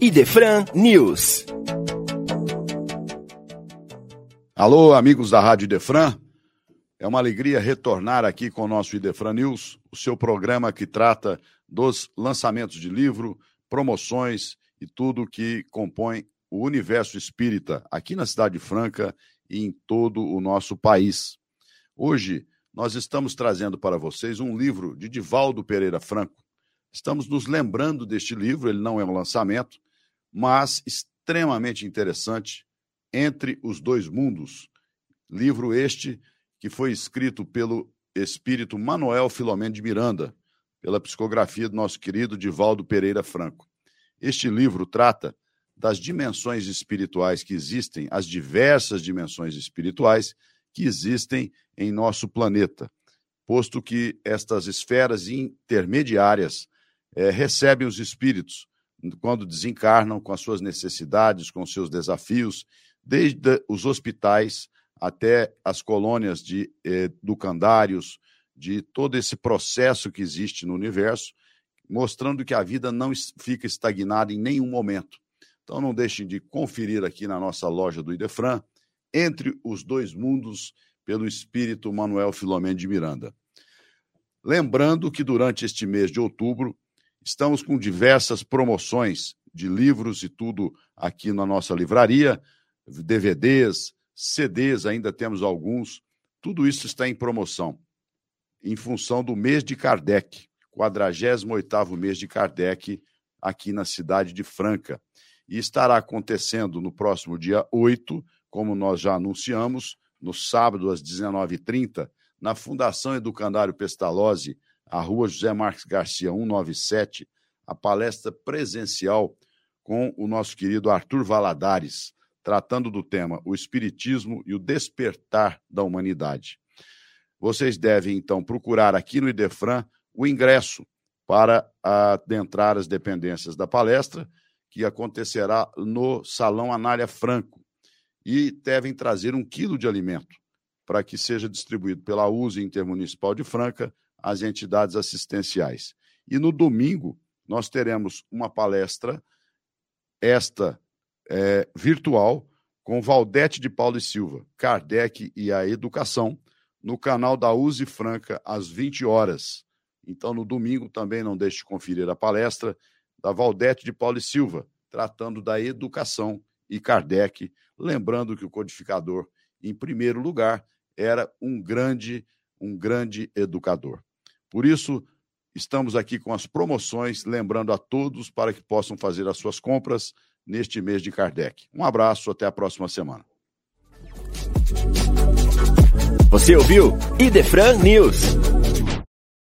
Idefran News. Alô, amigos da Rádio Idefran. É uma alegria retornar aqui com o nosso Idefran News, o seu programa que trata dos lançamentos de livro, promoções e tudo que compõe o universo espírita aqui na Cidade Franca e em todo o nosso país. Hoje nós estamos trazendo para vocês um livro de Divaldo Pereira Franco. Estamos nos lembrando deste livro, ele não é um lançamento, mas extremamente interessante, Entre os Dois Mundos. Livro este que foi escrito pelo espírito Manuel Filomeno de Miranda, pela psicografia do nosso querido Divaldo Pereira Franco. Este livro trata das dimensões espirituais que existem, as diversas dimensões espirituais que existem em nosso planeta, posto que estas esferas intermediárias é, recebem os espíritos quando desencarnam com as suas necessidades, com os seus desafios, desde os hospitais até as colônias de eh, educandários, de todo esse processo que existe no universo, mostrando que a vida não fica estagnada em nenhum momento. Então não deixem de conferir aqui na nossa loja do Idefran, Entre os Dois Mundos, pelo espírito Manuel Filomeno de Miranda. Lembrando que durante este mês de outubro, estamos com diversas promoções de livros e tudo aqui na nossa livraria, DVDs, CDs, ainda temos alguns. Tudo isso está em promoção, em função do mês de Kardec, 48º mês de Kardec, aqui na cidade de Franca. E estará acontecendo no próximo dia 8, como nós já anunciamos, no sábado às 19h30, na Fundação Educandário Pestalozzi, a rua José Marques Garcia 197, a palestra presencial com o nosso querido Arthur Valadares, tratando do tema O Espiritismo e o Despertar da Humanidade. Vocês devem, então, procurar aqui no Idefran o ingresso para adentrar as dependências da palestra, que acontecerá no Salão Anália Franco. E devem trazer um quilo de alimento para que seja distribuído pela USE Intermunicipal de Franca às entidades assistenciais. E no domingo, nós teremos uma palestra, esta é, virtual com Valdete de Paulo e Silva, Kardec e a Educação, no canal da Use Franca, às 20 horas. Então, no domingo, também não deixe de conferir a palestra da Valdete de Paulo e Silva, tratando da educação e Kardec, lembrando que o codificador, em primeiro lugar, era um grande, um grande educador. Por isso, estamos aqui com as promoções, lembrando a todos para que possam fazer as suas compras neste mês de Kardec. Um abraço, até a próxima semana. Você ouviu Idefran News.